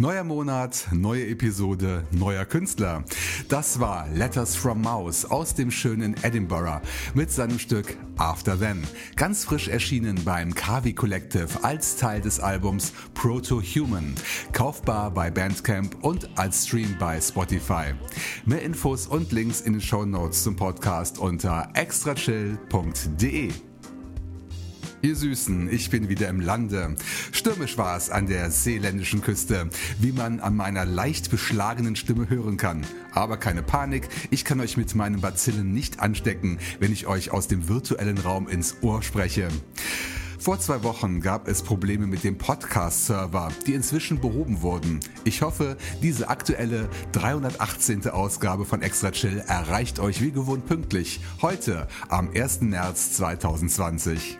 Neuer Monat, neue Episode, neuer Künstler. Das war Letters from Mouse aus dem schönen Edinburgh mit seinem Stück After Them. Ganz frisch erschienen beim Kavi Collective als Teil des Albums Proto Human. Kaufbar bei Bandcamp und als Stream bei Spotify. Mehr Infos und Links in den Show Notes zum Podcast unter extrachill.de. Ihr Süßen, ich bin wieder im Lande. Stürmisch war es an der seeländischen Küste, wie man an meiner leicht beschlagenen Stimme hören kann. Aber keine Panik, ich kann euch mit meinen Bazillen nicht anstecken, wenn ich euch aus dem virtuellen Raum ins Ohr spreche. Vor zwei Wochen gab es Probleme mit dem Podcast-Server, die inzwischen behoben wurden. Ich hoffe, diese aktuelle 318. Ausgabe von Extra Chill erreicht euch wie gewohnt pünktlich. Heute, am 1. März 2020.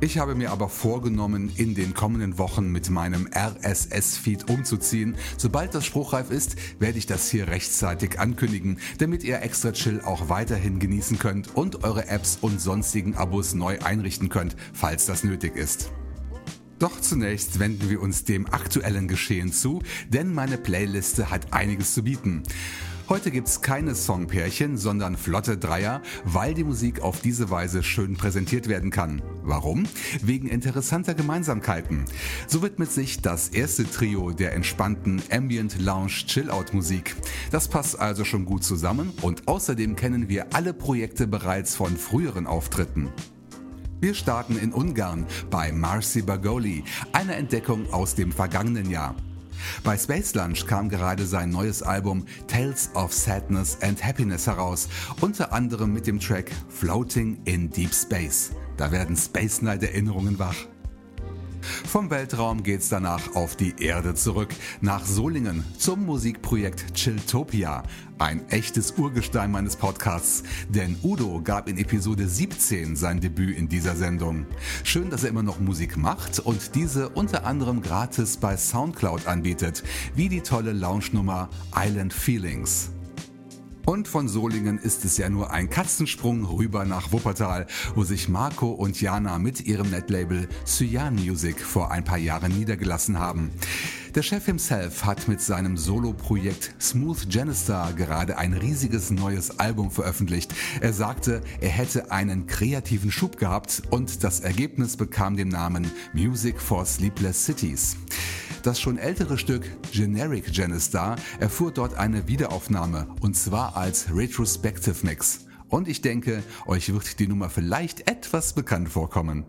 Ich habe mir aber vorgenommen, in den kommenden Wochen mit meinem RSS-Feed umzuziehen. Sobald das spruchreif ist, werde ich das hier rechtzeitig ankündigen, damit ihr Extra Chill auch weiterhin genießen könnt und eure Apps und sonstigen Abos neu einrichten könnt, falls das nötig ist. Doch zunächst wenden wir uns dem aktuellen Geschehen zu, denn meine Playliste hat einiges zu bieten. Heute gibt's keine Songpärchen, sondern flotte Dreier, weil die Musik auf diese Weise schön präsentiert werden kann. Warum? Wegen interessanter Gemeinsamkeiten. So widmet sich das erste Trio der entspannten Ambient Lounge Chill-Out Musik. Das passt also schon gut zusammen und außerdem kennen wir alle Projekte bereits von früheren Auftritten. Wir starten in Ungarn bei Marcy Bagoli, einer Entdeckung aus dem vergangenen Jahr. Bei Space Lunch kam gerade sein neues Album Tales of Sadness and Happiness heraus, unter anderem mit dem Track Floating in Deep Space. Da werden Space Night Erinnerungen wach. Vom Weltraum geht's danach auf die Erde zurück, nach Solingen zum Musikprojekt Chilltopia. Ein echtes Urgestein meines Podcasts, denn Udo gab in Episode 17 sein Debüt in dieser Sendung. Schön, dass er immer noch Musik macht und diese unter anderem gratis bei Soundcloud anbietet, wie die tolle Lounge-Nummer Island Feelings. Und von Solingen ist es ja nur ein Katzensprung rüber nach Wuppertal, wo sich Marco und Jana mit ihrem Netlabel Cyan Music vor ein paar Jahren niedergelassen haben. Der Chef himself hat mit seinem Solo-Projekt Smooth Genistar gerade ein riesiges neues Album veröffentlicht. Er sagte, er hätte einen kreativen Schub gehabt und das Ergebnis bekam den Namen Music for Sleepless Cities. Das schon ältere Stück Generic Genistar erfuhr dort eine Wiederaufnahme und zwar als Retrospective Mix. Und ich denke, euch wird die Nummer vielleicht etwas bekannt vorkommen.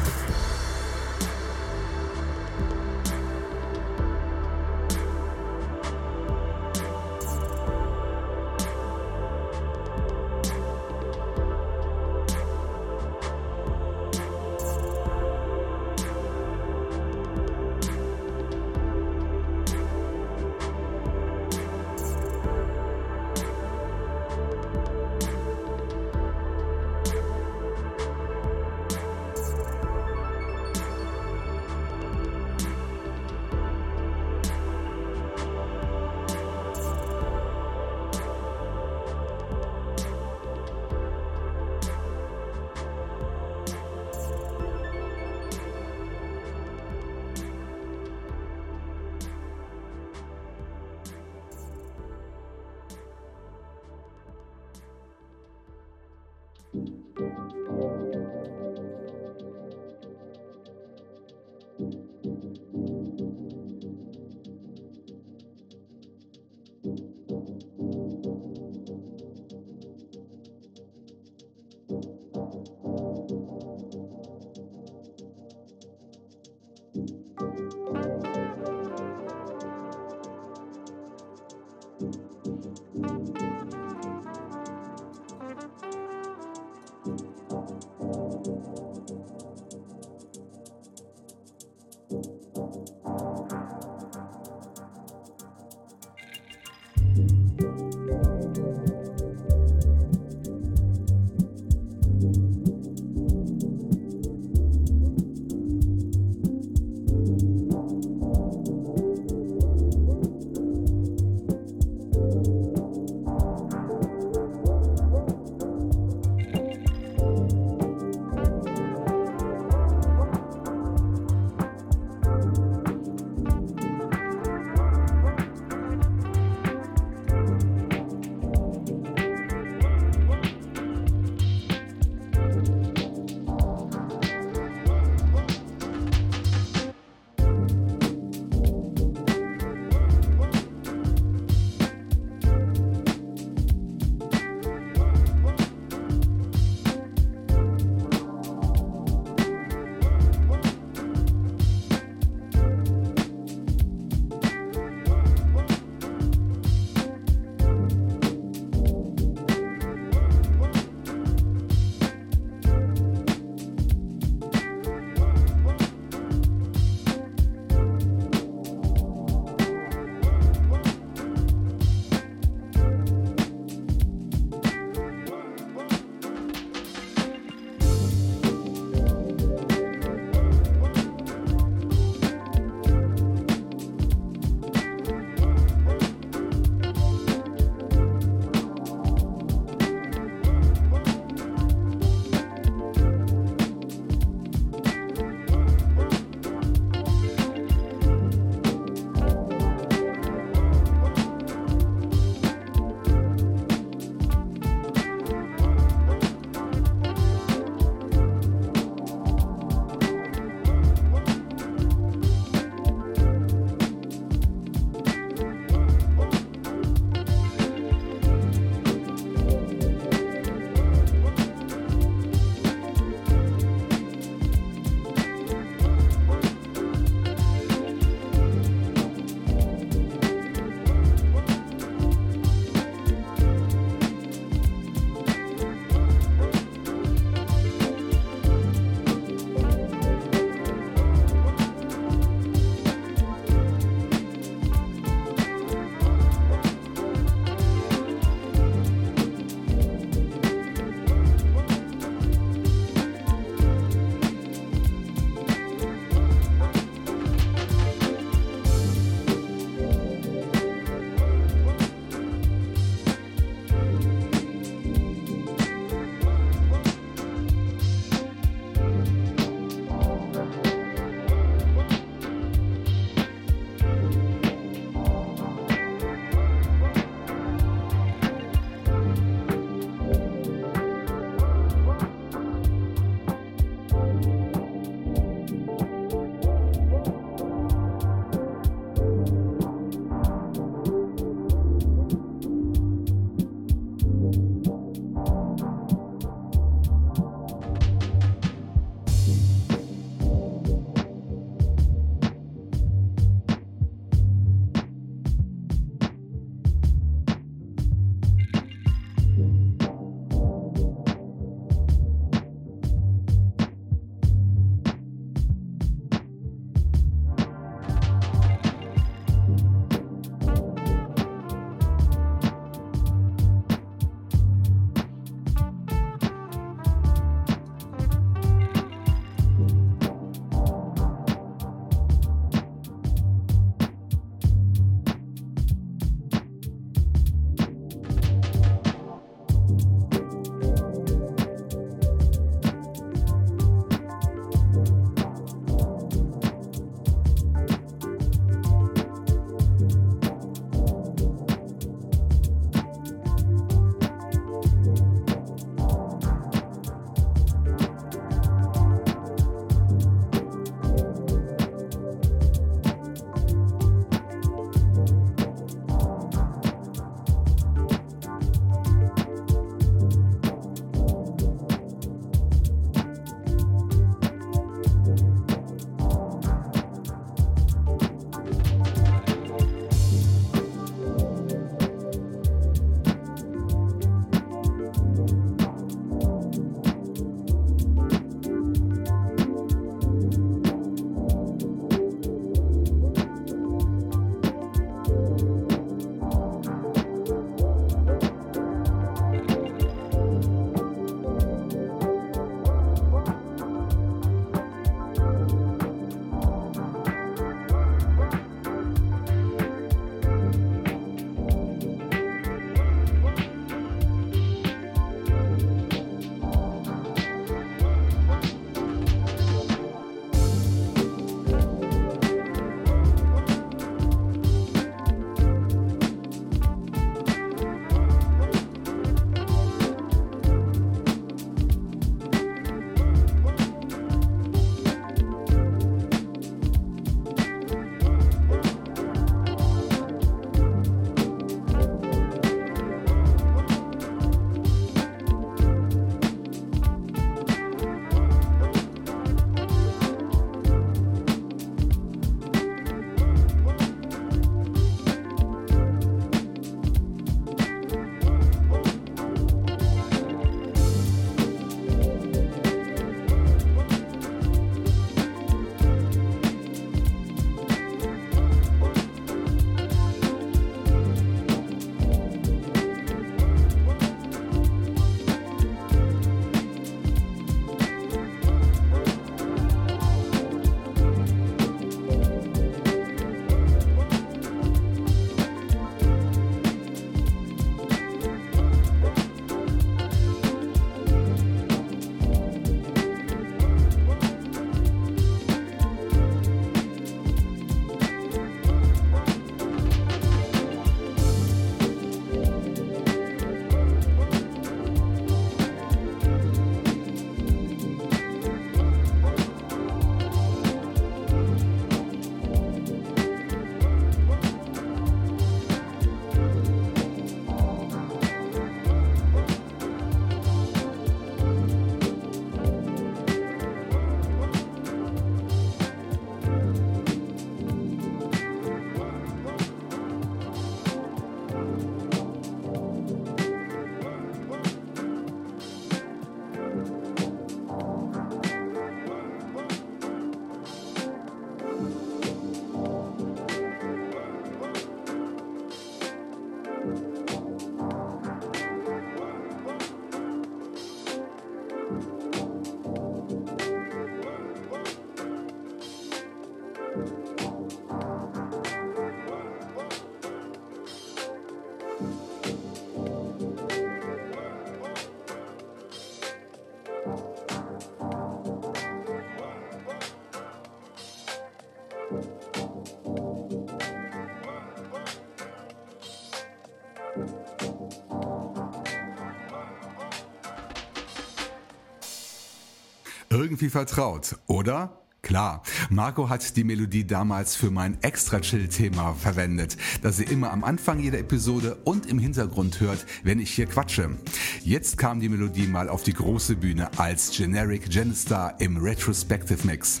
Irgendwie vertraut, oder? Klar, Marco hat die Melodie damals für mein Extra-Chill-Thema verwendet, das ihr immer am Anfang jeder Episode und im Hintergrund hört, wenn ich hier quatsche. Jetzt kam die Melodie mal auf die große Bühne als Generic Genestar im Retrospective Mix.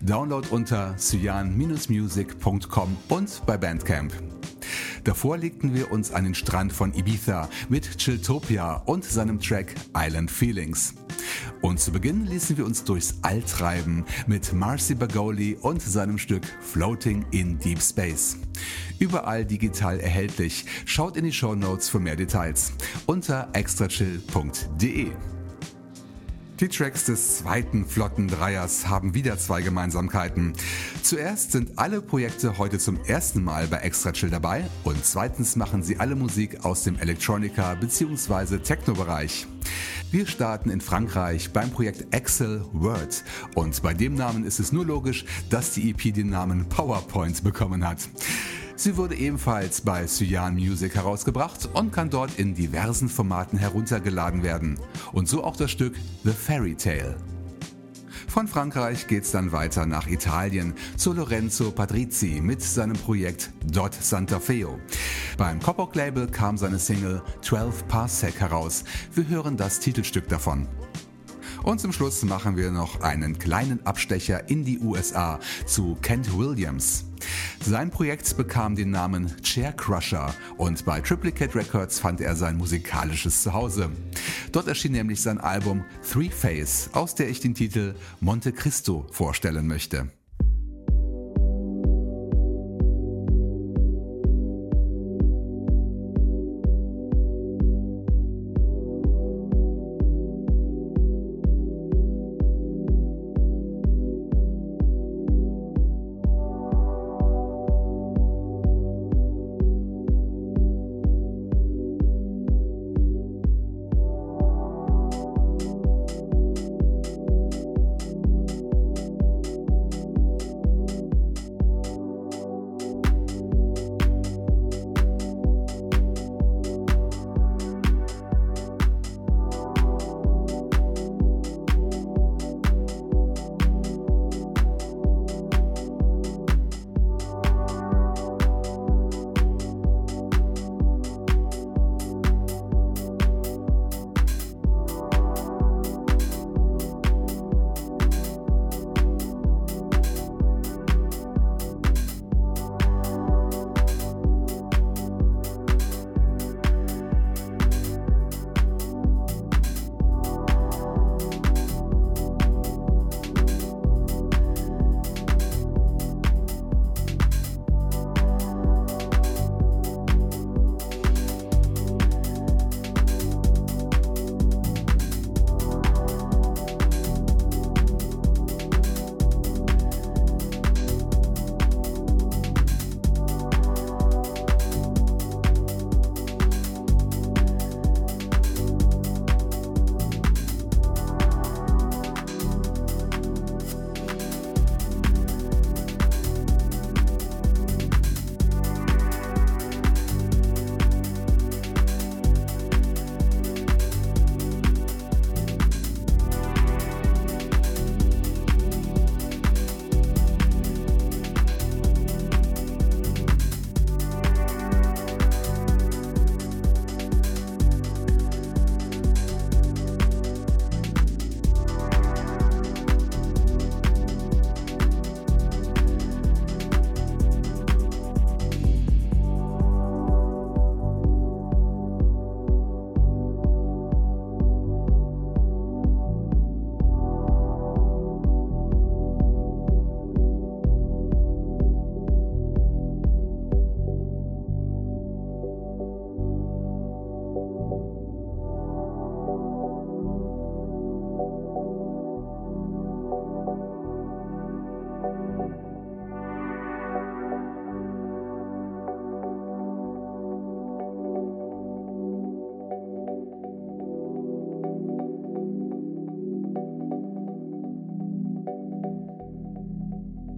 Download unter cyan-music.com und bei Bandcamp. Davor legten wir uns an den Strand von Ibiza mit Chilltopia und seinem Track Island Feelings. Und zu Beginn ließen wir uns durchs All treiben mit Marcy Bagoli und seinem Stück Floating in Deep Space. Überall digital erhältlich. Schaut in die Show Notes für mehr Details unter extrachill.de. Die Tracks des zweiten flotten Dreiers haben wieder zwei Gemeinsamkeiten. Zuerst sind alle Projekte heute zum ersten Mal bei Extra Chill dabei und zweitens machen sie alle Musik aus dem Electronica bzw. Techno-Bereich. Wir starten in Frankreich beim Projekt Excel Word und bei dem Namen ist es nur logisch, dass die EP den Namen PowerPoint bekommen hat. Sie wurde ebenfalls bei Cyan Music herausgebracht und kann dort in diversen Formaten heruntergeladen werden. Und so auch das Stück The Fairy Tale. Von Frankreich geht's dann weiter nach Italien zu Lorenzo Patrizi mit seinem Projekt Dot Santa Feo. Beim Coppock Label kam seine Single 12 Parsec heraus. Wir hören das Titelstück davon. Und zum Schluss machen wir noch einen kleinen Abstecher in die USA zu Kent Williams. Sein Projekt bekam den Namen Chair Crusher und bei Triplicate Records fand er sein musikalisches Zuhause. Dort erschien nämlich sein Album Three Face, aus der ich den Titel Monte Cristo vorstellen möchte.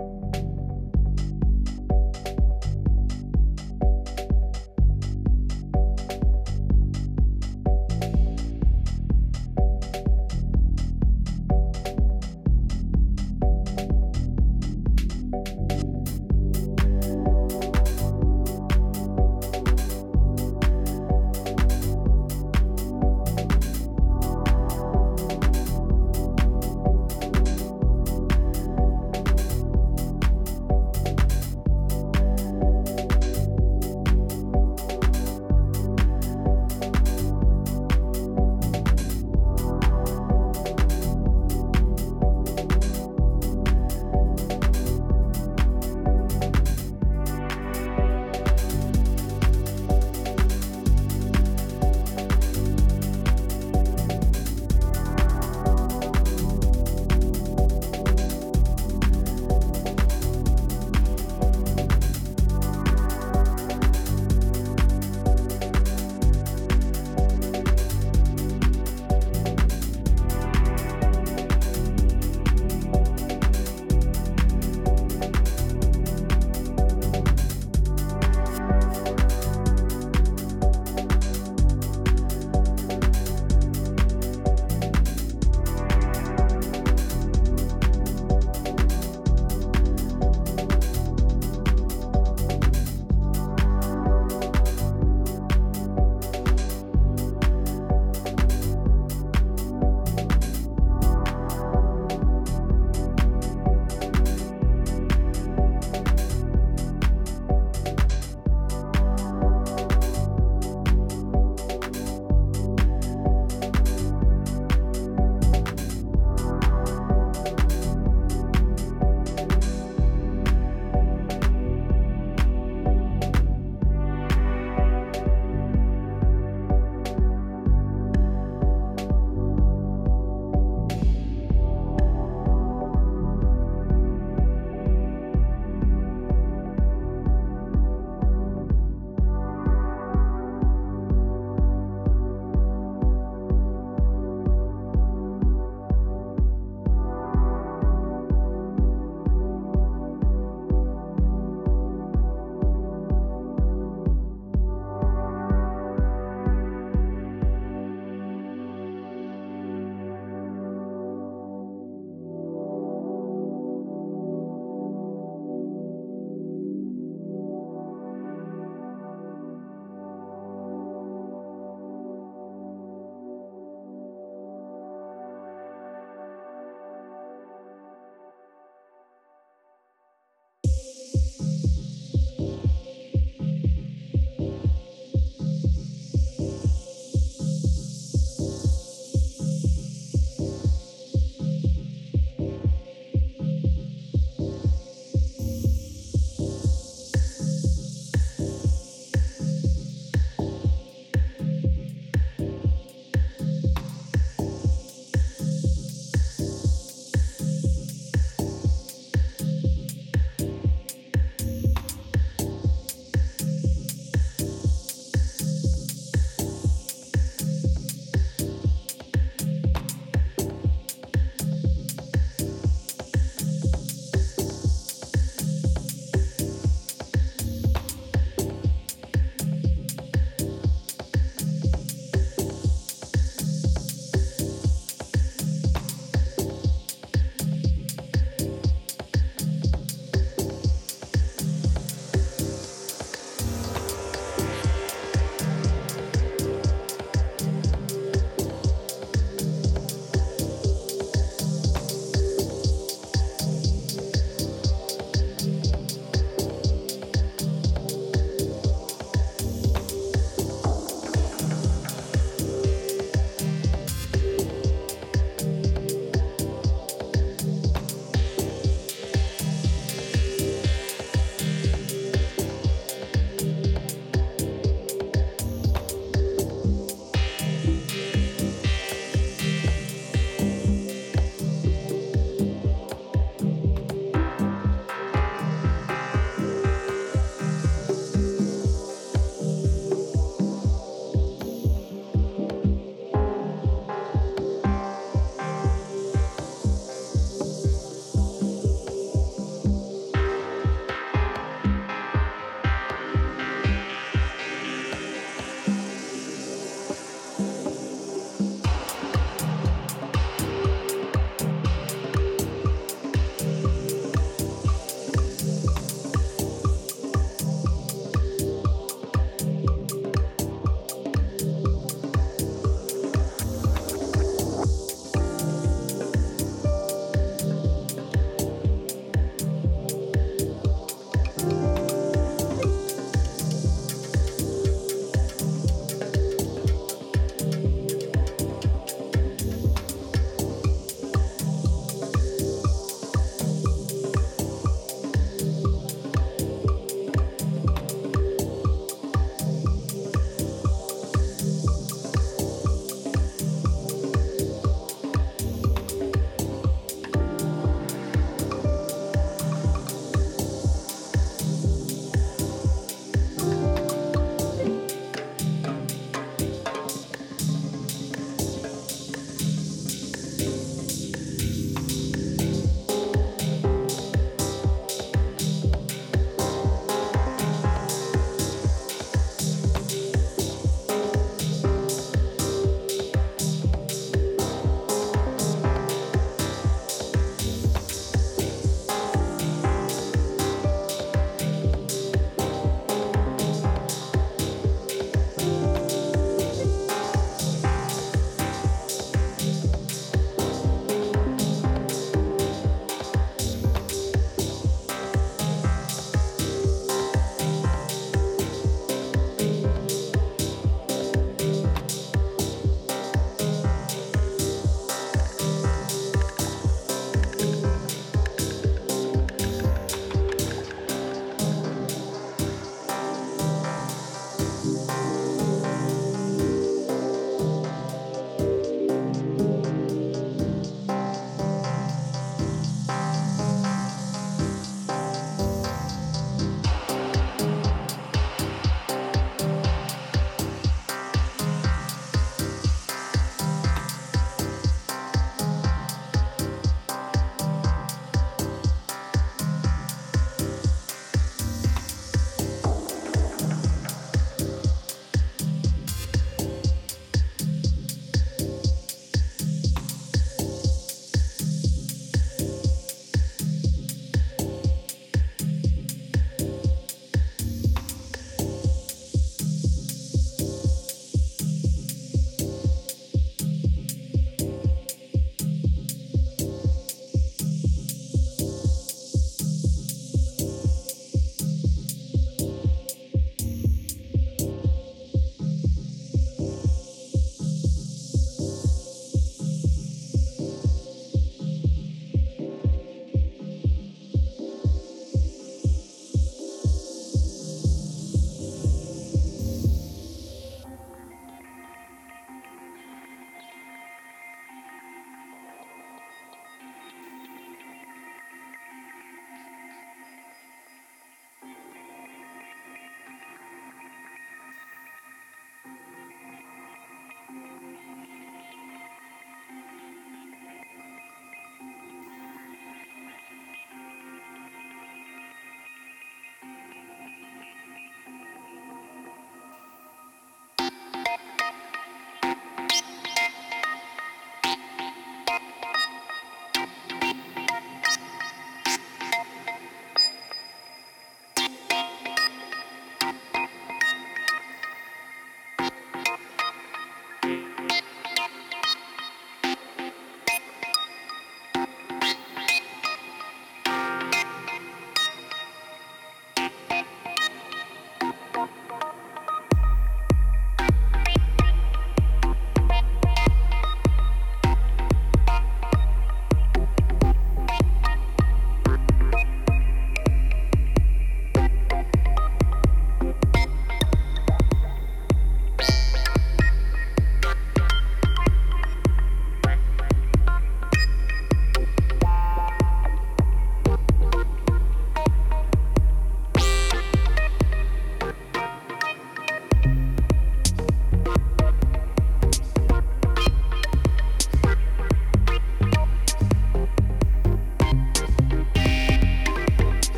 you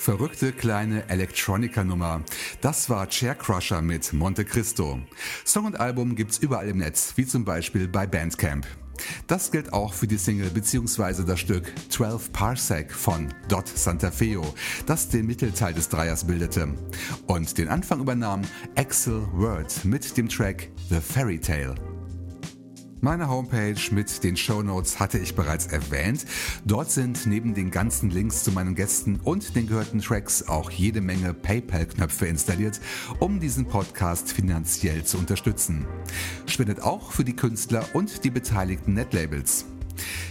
Verrückte kleine Electronica-Nummer. Das war Chair Crusher mit Monte Cristo. Song und Album gibt's überall im Netz, wie zum Beispiel bei Bandcamp. Das gilt auch für die Single bzw. das Stück 12 Parsec von Dot Santa Feo, das den Mittelteil des Dreiers bildete. Und den Anfang übernahm Axel Word mit dem Track The Fairy Tale. Meine Homepage mit den Show Notes hatte ich bereits erwähnt. Dort sind neben den ganzen Links zu meinen Gästen und den gehörten Tracks auch jede Menge PayPal-Knöpfe installiert, um diesen Podcast finanziell zu unterstützen. Spendet auch für die Künstler und die beteiligten Netlabels.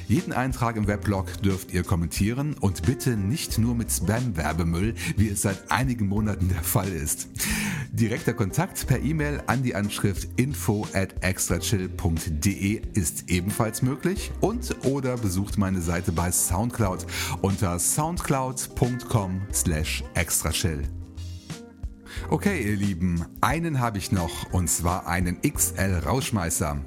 Jeden Eintrag im Weblog dürft ihr kommentieren und bitte nicht nur mit Spam-Werbemüll, wie es seit einigen Monaten der Fall ist. Direkter Kontakt per E-Mail an die Anschrift info at extrachill.de ist ebenfalls möglich und oder besucht meine Seite bei Soundcloud unter soundcloud.com slash extrachill. Okay, ihr Lieben, einen habe ich noch und zwar einen XL Rauschmeißer.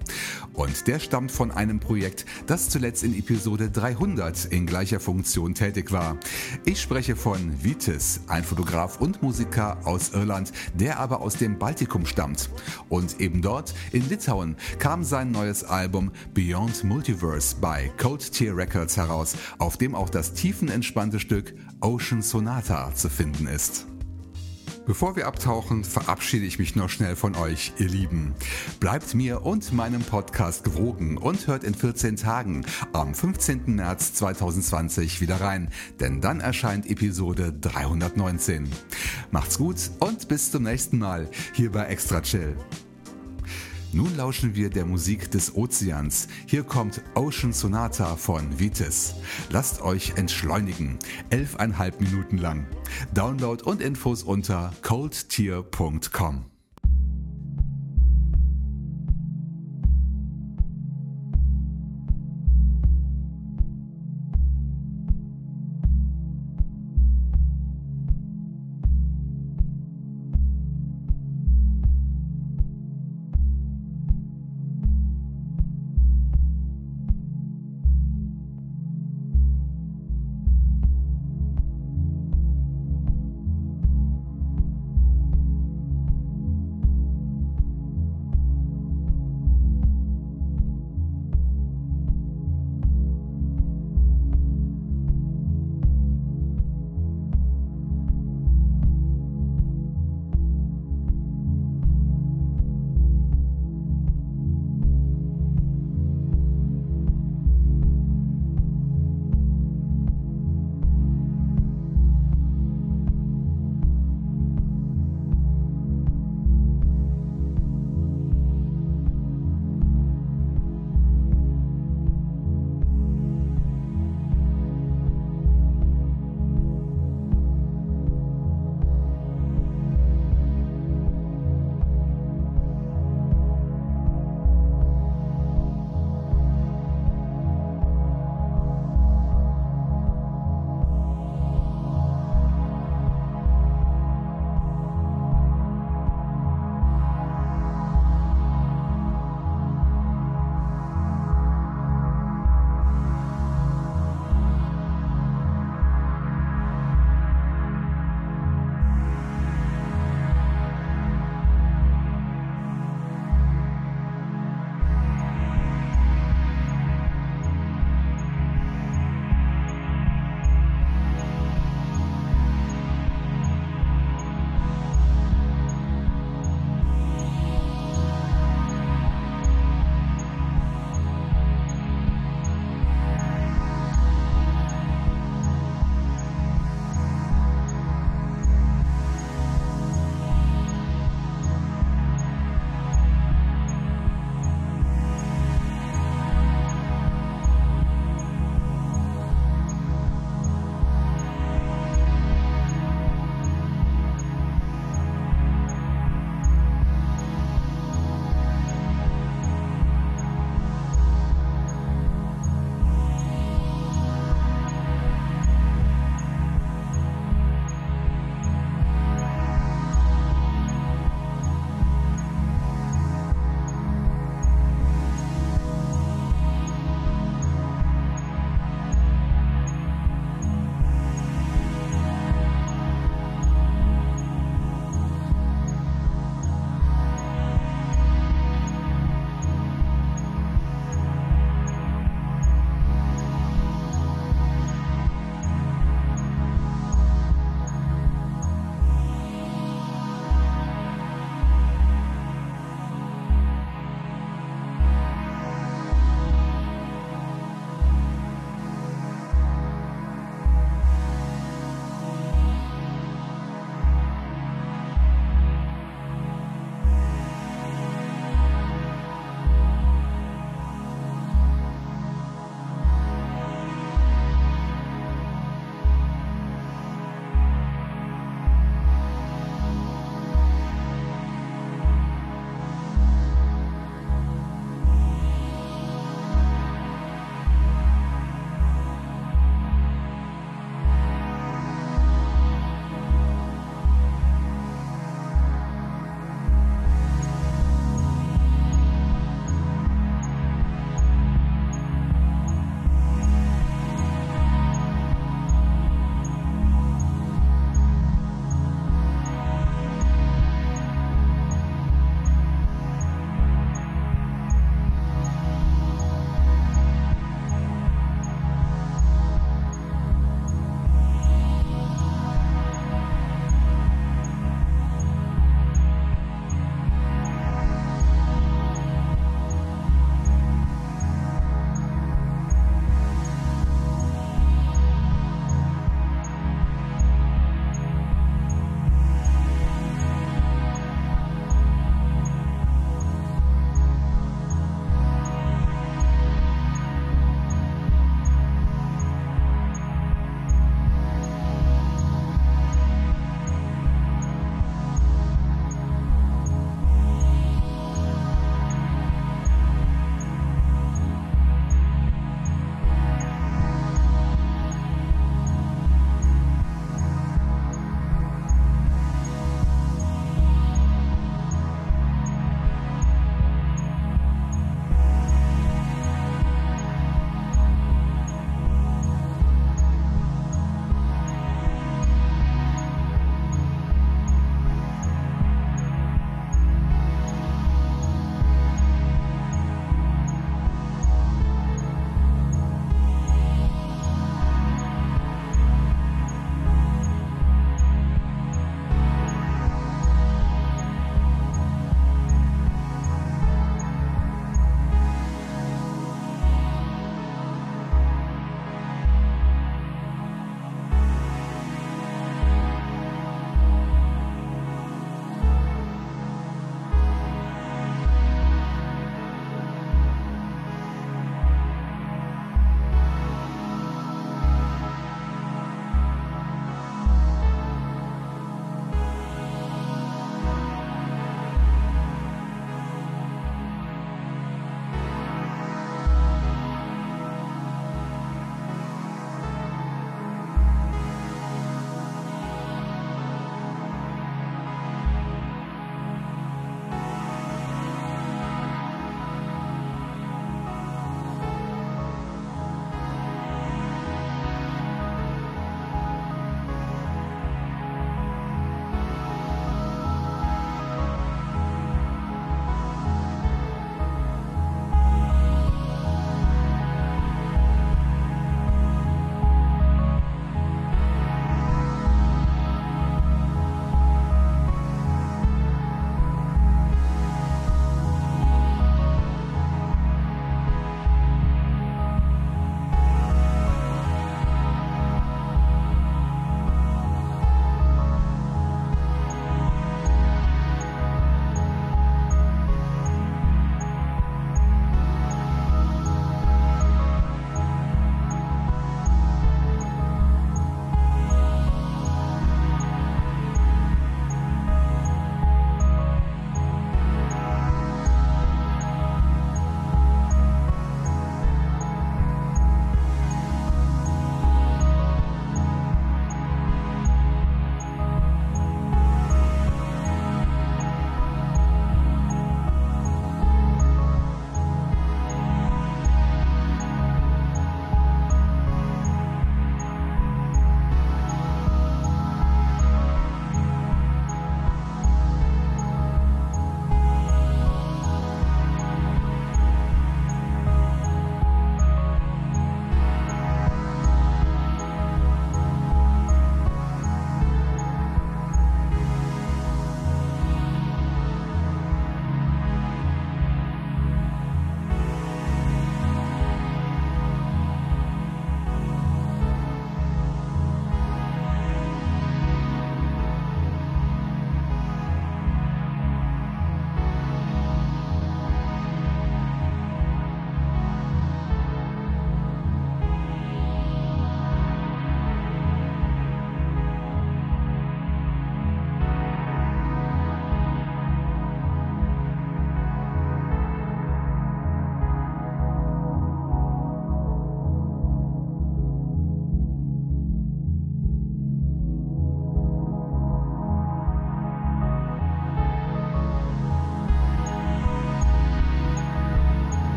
Und der stammt von einem Projekt, das zuletzt in Episode 300 in gleicher Funktion tätig war. Ich spreche von Vitis, ein Fotograf und Musiker aus Irland, der aber aus dem Baltikum stammt. Und eben dort, in Litauen, kam sein neues Album Beyond Multiverse bei Cold Tier Records heraus, auf dem auch das tiefenentspannte Stück Ocean Sonata zu finden ist. Bevor wir abtauchen, verabschiede ich mich noch schnell von euch, ihr Lieben. Bleibt mir und meinem Podcast gewogen und hört in 14 Tagen am 15. März 2020 wieder rein, denn dann erscheint Episode 319. Macht's gut und bis zum nächsten Mal hier bei Extra Chill. Nun lauschen wir der Musik des Ozeans. Hier kommt Ocean Sonata von Vitis. Lasst euch entschleunigen. Elfeinhalb Minuten lang. Download und Infos unter coldtier.com.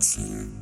Tchau.